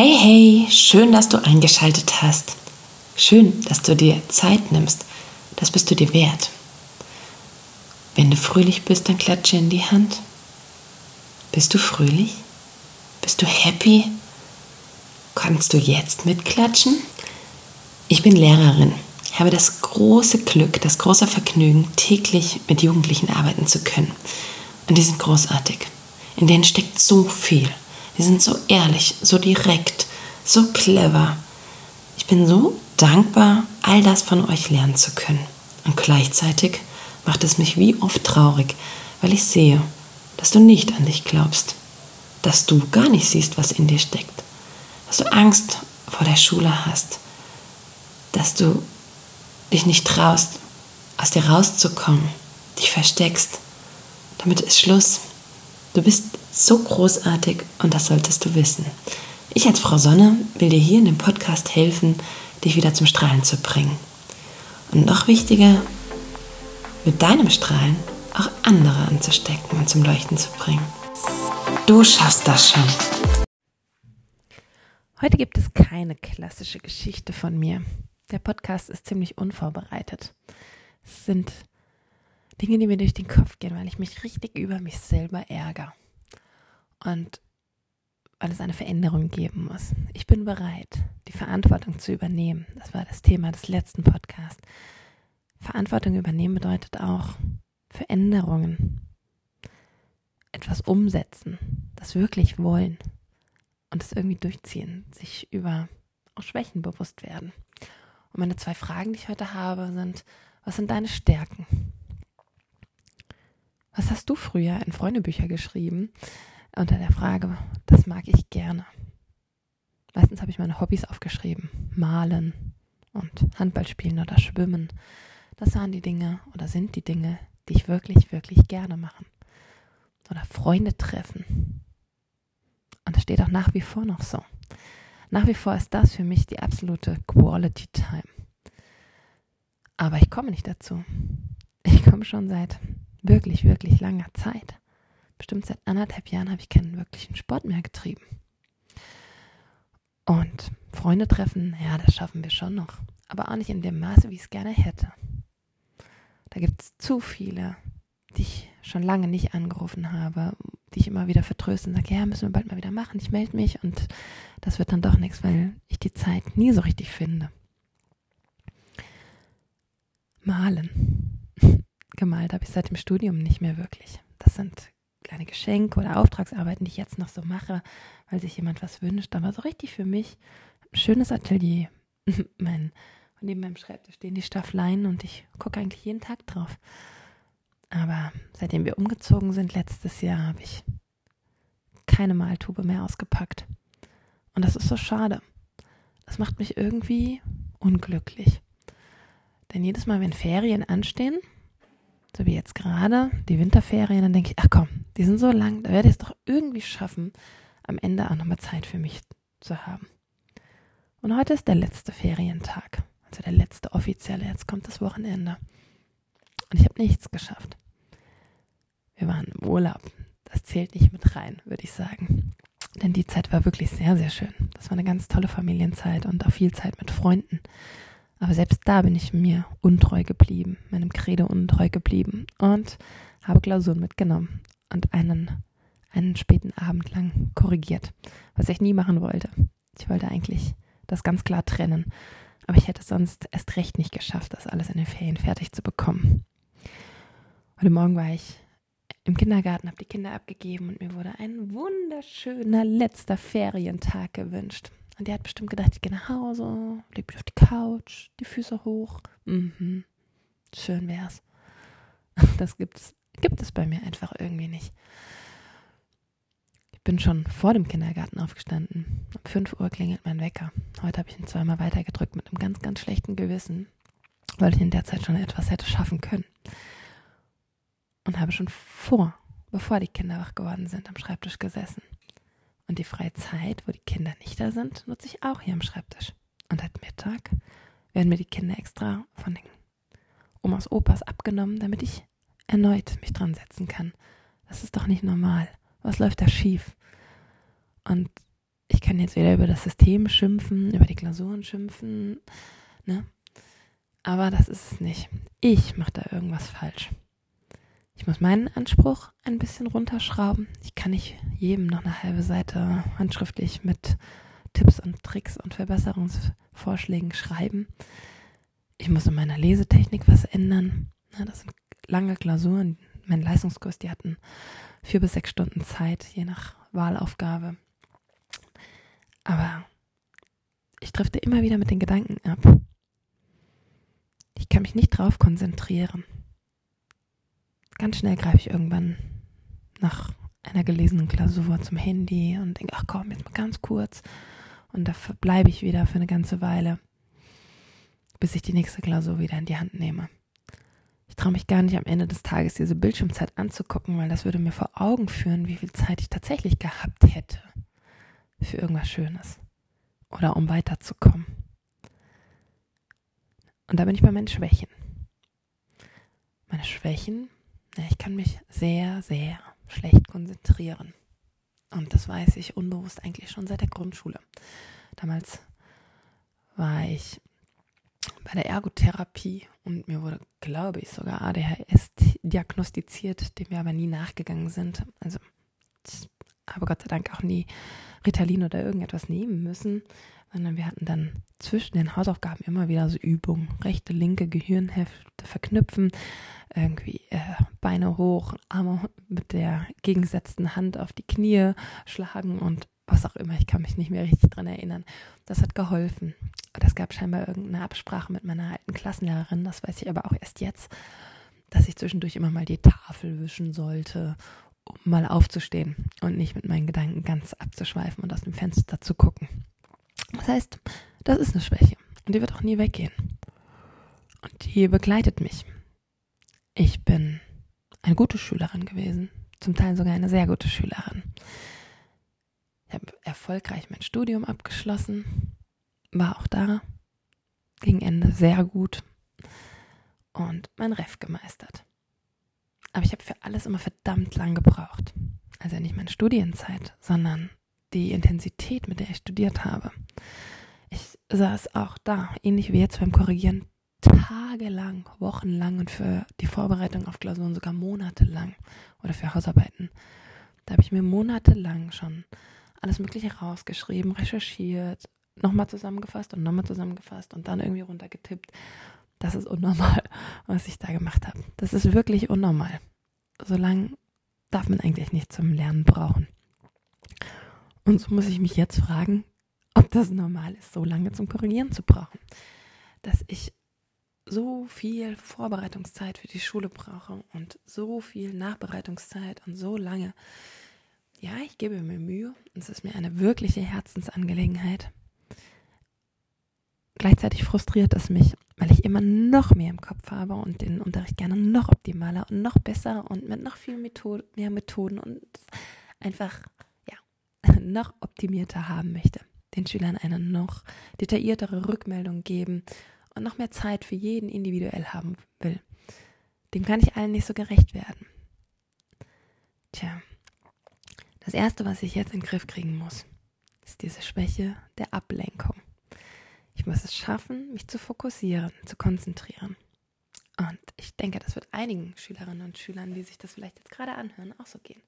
Hey, hey, schön, dass du eingeschaltet hast. Schön, dass du dir Zeit nimmst. Das bist du dir wert. Wenn du fröhlich bist, dann klatsche in die Hand. Bist du fröhlich? Bist du happy? Kannst du jetzt mitklatschen? Ich bin Lehrerin. Habe das große Glück, das große Vergnügen, täglich mit Jugendlichen arbeiten zu können. Und die sind großartig. In denen steckt so viel. Die sind so ehrlich, so direkt, so clever. Ich bin so dankbar, all das von euch lernen zu können. Und gleichzeitig macht es mich wie oft traurig, weil ich sehe, dass du nicht an dich glaubst, dass du gar nicht siehst, was in dir steckt, dass du Angst vor der Schule hast, dass du dich nicht traust, aus dir rauszukommen, dich versteckst. Damit ist Schluss. Du bist so großartig und das solltest du wissen. Ich als Frau Sonne will dir hier in dem Podcast helfen, dich wieder zum Strahlen zu bringen. Und noch wichtiger, mit deinem Strahlen auch andere anzustecken und zum Leuchten zu bringen. Du schaffst das schon. Heute gibt es keine klassische Geschichte von mir. Der Podcast ist ziemlich unvorbereitet. Es sind Dinge, die mir durch den Kopf gehen, weil ich mich richtig über mich selber ärgere. Und weil es eine Veränderung geben muss. Ich bin bereit, die Verantwortung zu übernehmen. Das war das Thema des letzten Podcasts. Verantwortung übernehmen bedeutet auch Veränderungen, etwas umsetzen, das wirklich wollen und es irgendwie durchziehen, sich über auch Schwächen bewusst werden. Und meine zwei Fragen, die ich heute habe, sind, was sind deine Stärken? Was hast du früher in Freundebücher geschrieben? Unter der Frage, das mag ich gerne. Meistens habe ich meine Hobbys aufgeschrieben. Malen und Handball spielen oder schwimmen. Das waren die Dinge oder sind die Dinge, die ich wirklich, wirklich gerne mache. Oder Freunde treffen. Und das steht auch nach wie vor noch so. Nach wie vor ist das für mich die absolute Quality Time. Aber ich komme nicht dazu. Ich komme schon seit wirklich, wirklich langer Zeit bestimmt seit anderthalb Jahren habe ich keinen wirklichen Sport mehr getrieben. Und Freunde treffen, ja, das schaffen wir schon noch. Aber auch nicht in dem Maße, wie ich es gerne hätte. Da gibt es zu viele, die ich schon lange nicht angerufen habe, die ich immer wieder vertröste und sage, ja, müssen wir bald mal wieder machen, ich melde mich und das wird dann doch nichts, weil ich die Zeit nie so richtig finde. Malen. Gemalt habe ich seit dem Studium nicht mehr wirklich. Das sind kleine Geschenke oder Auftragsarbeiten, die ich jetzt noch so mache, weil sich jemand was wünscht. Aber so richtig für mich ein schönes Atelier. mein, neben meinem Schreibtisch stehen die Staffleien und ich gucke eigentlich jeden Tag drauf. Aber seitdem wir umgezogen sind letztes Jahr, habe ich keine Maltube mehr ausgepackt. Und das ist so schade. Das macht mich irgendwie unglücklich. Denn jedes Mal, wenn Ferien anstehen, so wie jetzt gerade, die Winterferien, dann denke ich, ach komm, die sind so lang, da werde ich es doch irgendwie schaffen, am Ende auch nochmal Zeit für mich zu haben. Und heute ist der letzte Ferientag, also der letzte offizielle, jetzt kommt das Wochenende. Und ich habe nichts geschafft. Wir waren im Urlaub. Das zählt nicht mit rein, würde ich sagen. Denn die Zeit war wirklich sehr, sehr schön. Das war eine ganz tolle Familienzeit und auch viel Zeit mit Freunden. Aber selbst da bin ich mir untreu geblieben, meinem Credo untreu geblieben und habe Klausuren mitgenommen und einen, einen späten Abend lang korrigiert, was ich nie machen wollte. Ich wollte eigentlich das ganz klar trennen, aber ich hätte es sonst erst recht nicht geschafft, das alles in den Ferien fertig zu bekommen. Heute Morgen war ich im Kindergarten, habe die Kinder abgegeben und mir wurde ein wunderschöner letzter Ferientag gewünscht. Und die hat bestimmt gedacht, ich gehe nach Hause, mich auf die Couch, die Füße hoch. Mhm. Schön wär's. Das gibt's, gibt es bei mir einfach irgendwie nicht. Ich bin schon vor dem Kindergarten aufgestanden. Um 5 Uhr klingelt mein Wecker. Heute habe ich ihn zweimal weitergedrückt mit einem ganz, ganz schlechten Gewissen, weil ich in der Zeit schon etwas hätte schaffen können. Und habe schon vor, bevor die Kinder wach geworden sind, am Schreibtisch gesessen und die freie Zeit, wo die Kinder nicht da sind, nutze ich auch hier am Schreibtisch. Und at Mittag werden mir die Kinder extra von den Omas Opas abgenommen, damit ich erneut mich dran setzen kann. Das ist doch nicht normal. Was läuft da schief? Und ich kann jetzt wieder über das System schimpfen, über die Klausuren schimpfen, ne? Aber das ist es nicht. Ich mache da irgendwas falsch. Ich muss meinen Anspruch ein bisschen runterschrauben. Ich kann nicht jedem noch eine halbe Seite handschriftlich mit Tipps und Tricks und Verbesserungsvorschlägen schreiben. Ich muss in meiner Lesetechnik was ändern. Das sind lange Klausuren. Mein Leistungskurs, die hatten vier bis sechs Stunden Zeit, je nach Wahlaufgabe. Aber ich drifte immer wieder mit den Gedanken ab. Ich kann mich nicht drauf konzentrieren. Ganz schnell greife ich irgendwann nach einer gelesenen Klausur zum Handy und denke, ach komm, jetzt mal ganz kurz. Und da verbleibe ich wieder für eine ganze Weile, bis ich die nächste Klausur wieder in die Hand nehme. Traue mich gar nicht am Ende des Tages diese Bildschirmzeit anzugucken, weil das würde mir vor Augen führen, wie viel Zeit ich tatsächlich gehabt hätte für irgendwas Schönes oder um weiterzukommen. Und da bin ich bei meinen Schwächen. Meine Schwächen, ja, ich kann mich sehr, sehr schlecht konzentrieren. Und das weiß ich unbewusst eigentlich schon seit der Grundschule. Damals war ich bei der Ergotherapie und mir wurde, glaube ich, sogar ADHS diagnostiziert, dem wir aber nie nachgegangen sind. Also habe Gott sei Dank auch nie Ritalin oder irgendetwas nehmen müssen, sondern wir hatten dann zwischen den Hausaufgaben immer wieder so Übungen. Rechte, linke Gehirnhälfte verknüpfen, irgendwie äh, Beine hoch, Arme mit der gegengesetzten Hand auf die Knie schlagen und was auch immer. Ich kann mich nicht mehr richtig dran erinnern. Das hat geholfen. Das gab scheinbar irgendeine Absprache mit meiner alten Klassenlehrerin. Das weiß ich aber auch erst jetzt, dass ich zwischendurch immer mal die Tafel wischen sollte um mal aufzustehen und nicht mit meinen Gedanken ganz abzuschweifen und aus dem Fenster zu gucken. Das heißt, das ist eine Schwäche und die wird auch nie weggehen. Und die begleitet mich. Ich bin eine gute Schülerin gewesen, zum Teil sogar eine sehr gute Schülerin. Ich habe erfolgreich mein Studium abgeschlossen, war auch da, gegen Ende sehr gut und mein Ref gemeistert. Aber ich habe für alles immer verdammt lang gebraucht. Also nicht meine Studienzeit, sondern die Intensität, mit der ich studiert habe. Ich saß auch da, ähnlich wie jetzt beim Korrigieren, tagelang, wochenlang und für die Vorbereitung auf Klausuren sogar monatelang oder für Hausarbeiten. Da habe ich mir monatelang schon alles Mögliche rausgeschrieben, recherchiert, nochmal zusammengefasst und nochmal zusammengefasst und dann irgendwie runtergetippt. Das ist unnormal, was ich da gemacht habe. Das ist wirklich unnormal so lange darf man eigentlich nicht zum Lernen brauchen. Und so muss ich mich jetzt fragen, ob das normal ist, so lange zum Korrigieren zu brauchen. Dass ich so viel Vorbereitungszeit für die Schule brauche und so viel Nachbereitungszeit und so lange. Ja, ich gebe mir Mühe und es ist mir eine wirkliche Herzensangelegenheit. Gleichzeitig frustriert es mich, weil ich immer noch mehr im Kopf habe und den Unterricht gerne noch optimaler und noch besser und mit noch viel Methode, mehr Methoden und einfach ja, noch optimierter haben möchte. Den Schülern eine noch detailliertere Rückmeldung geben und noch mehr Zeit für jeden individuell haben will. Dem kann ich allen nicht so gerecht werden. Tja, das Erste, was ich jetzt in den Griff kriegen muss, ist diese Schwäche der Ablenkung. Ich muss es schaffen, mich zu fokussieren, zu konzentrieren. Und ich denke, das wird einigen Schülerinnen und Schülern, die sich das vielleicht jetzt gerade anhören, auch so gehen.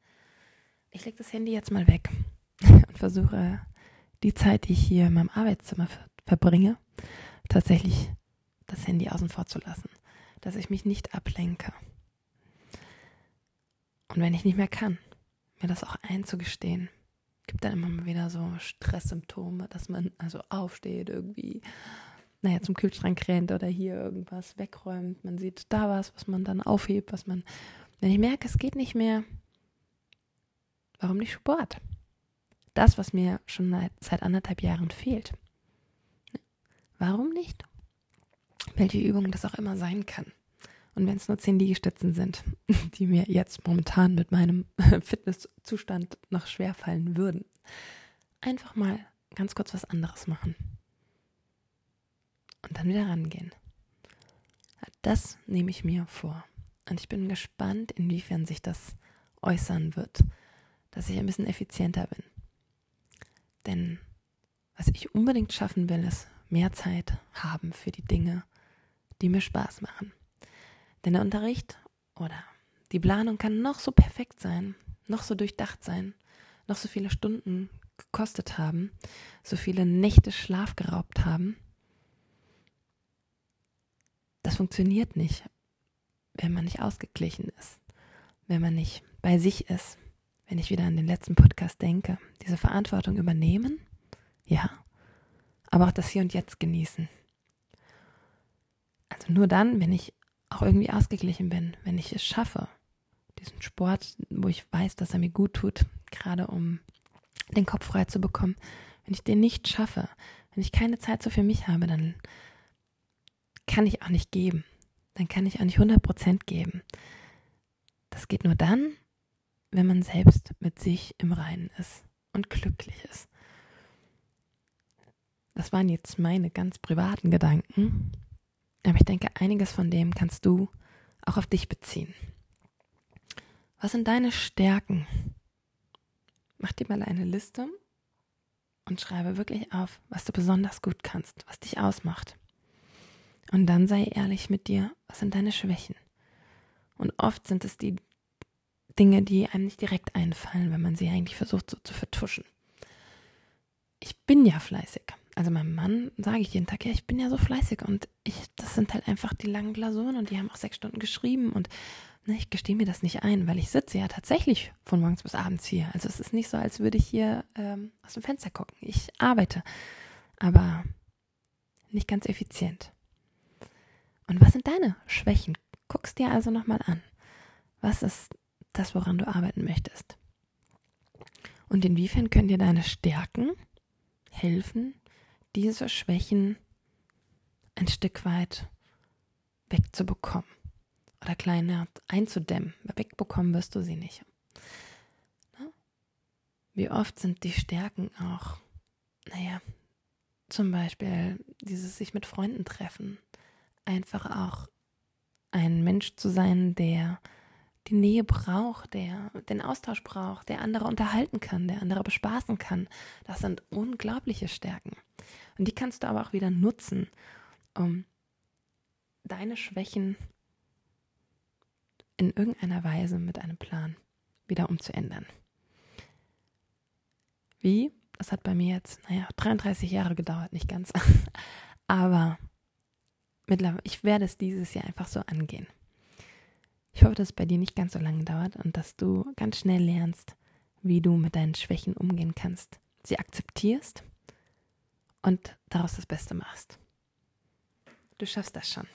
Ich lege das Handy jetzt mal weg und versuche die Zeit, die ich hier in meinem Arbeitszimmer verbringe, tatsächlich das Handy außen vor zu lassen, dass ich mich nicht ablenke. Und wenn ich nicht mehr kann, mir das auch einzugestehen, gibt dann immer wieder so Stresssymptome, dass man also aufsteht, irgendwie, naja, zum Kühlschrank rennt oder hier irgendwas wegräumt. Man sieht da was, was man dann aufhebt, was man. Wenn ich merke, es geht nicht mehr, warum nicht Sport? Das, was mir schon seit anderthalb Jahren fehlt. Warum nicht? Welche Übung das auch immer sein kann. Und wenn es nur zehn Liegestützen sind, die mir jetzt momentan mit meinem Fitnesszustand noch schwer fallen würden, einfach mal ganz kurz was anderes machen. Und dann wieder rangehen. Das nehme ich mir vor. Und ich bin gespannt, inwiefern sich das äußern wird, dass ich ein bisschen effizienter bin. Denn was ich unbedingt schaffen will, ist mehr Zeit haben für die Dinge, die mir Spaß machen. Denn der Unterricht oder die Planung kann noch so perfekt sein, noch so durchdacht sein, noch so viele Stunden gekostet haben, so viele Nächte Schlaf geraubt haben. Das funktioniert nicht, wenn man nicht ausgeglichen ist, wenn man nicht bei sich ist, wenn ich wieder an den letzten Podcast denke. Diese Verantwortung übernehmen, ja, aber auch das Hier und Jetzt genießen. Also nur dann, wenn ich auch irgendwie ausgeglichen bin, wenn ich es schaffe, diesen Sport, wo ich weiß, dass er mir gut tut, gerade um den Kopf frei zu bekommen. Wenn ich den nicht schaffe, wenn ich keine Zeit so für mich habe, dann kann ich auch nicht geben. Dann kann ich auch nicht 100% geben. Das geht nur dann, wenn man selbst mit sich im Reinen ist und glücklich ist. Das waren jetzt meine ganz privaten Gedanken, aber ich denke, einiges von dem kannst du auch auf dich beziehen. Was sind deine Stärken? Mach dir mal eine Liste und schreibe wirklich auf, was du besonders gut kannst, was dich ausmacht. Und dann sei ehrlich mit dir, was sind deine Schwächen? Und oft sind es die Dinge, die einem nicht direkt einfallen, wenn man sie eigentlich versucht so zu vertuschen. Ich bin ja fleißig. Also meinem Mann sage ich jeden Tag, ja, ich bin ja so fleißig und ich, das sind halt einfach die langen Klausuren und die haben auch sechs Stunden geschrieben und ne, ich gestehe mir das nicht ein, weil ich sitze ja tatsächlich von morgens bis abends hier. Also es ist nicht so, als würde ich hier ähm, aus dem Fenster gucken. Ich arbeite, aber nicht ganz effizient. Und was sind deine Schwächen? Guckst dir also nochmal an. Was ist das, woran du arbeiten möchtest? Und inwiefern können dir deine Stärken helfen, diese Schwächen ein Stück weit wegzubekommen? oder kleiner einzudämmen. Wegbekommen wirst du sie nicht. Ne? Wie oft sind die Stärken auch, naja, zum Beispiel dieses sich mit Freunden treffen. Einfach auch ein Mensch zu sein, der die Nähe braucht, der den Austausch braucht, der andere unterhalten kann, der andere bespaßen kann. Das sind unglaubliche Stärken. Und die kannst du aber auch wieder nutzen, um deine Schwächen in irgendeiner Weise mit einem Plan wieder umzuändern. Wie? Das hat bei mir jetzt, naja, 33 Jahre gedauert, nicht ganz. Aber mittlerweile, ich werde es dieses Jahr einfach so angehen. Ich hoffe, dass es bei dir nicht ganz so lange dauert und dass du ganz schnell lernst, wie du mit deinen Schwächen umgehen kannst, sie akzeptierst und daraus das Beste machst. Du schaffst das schon.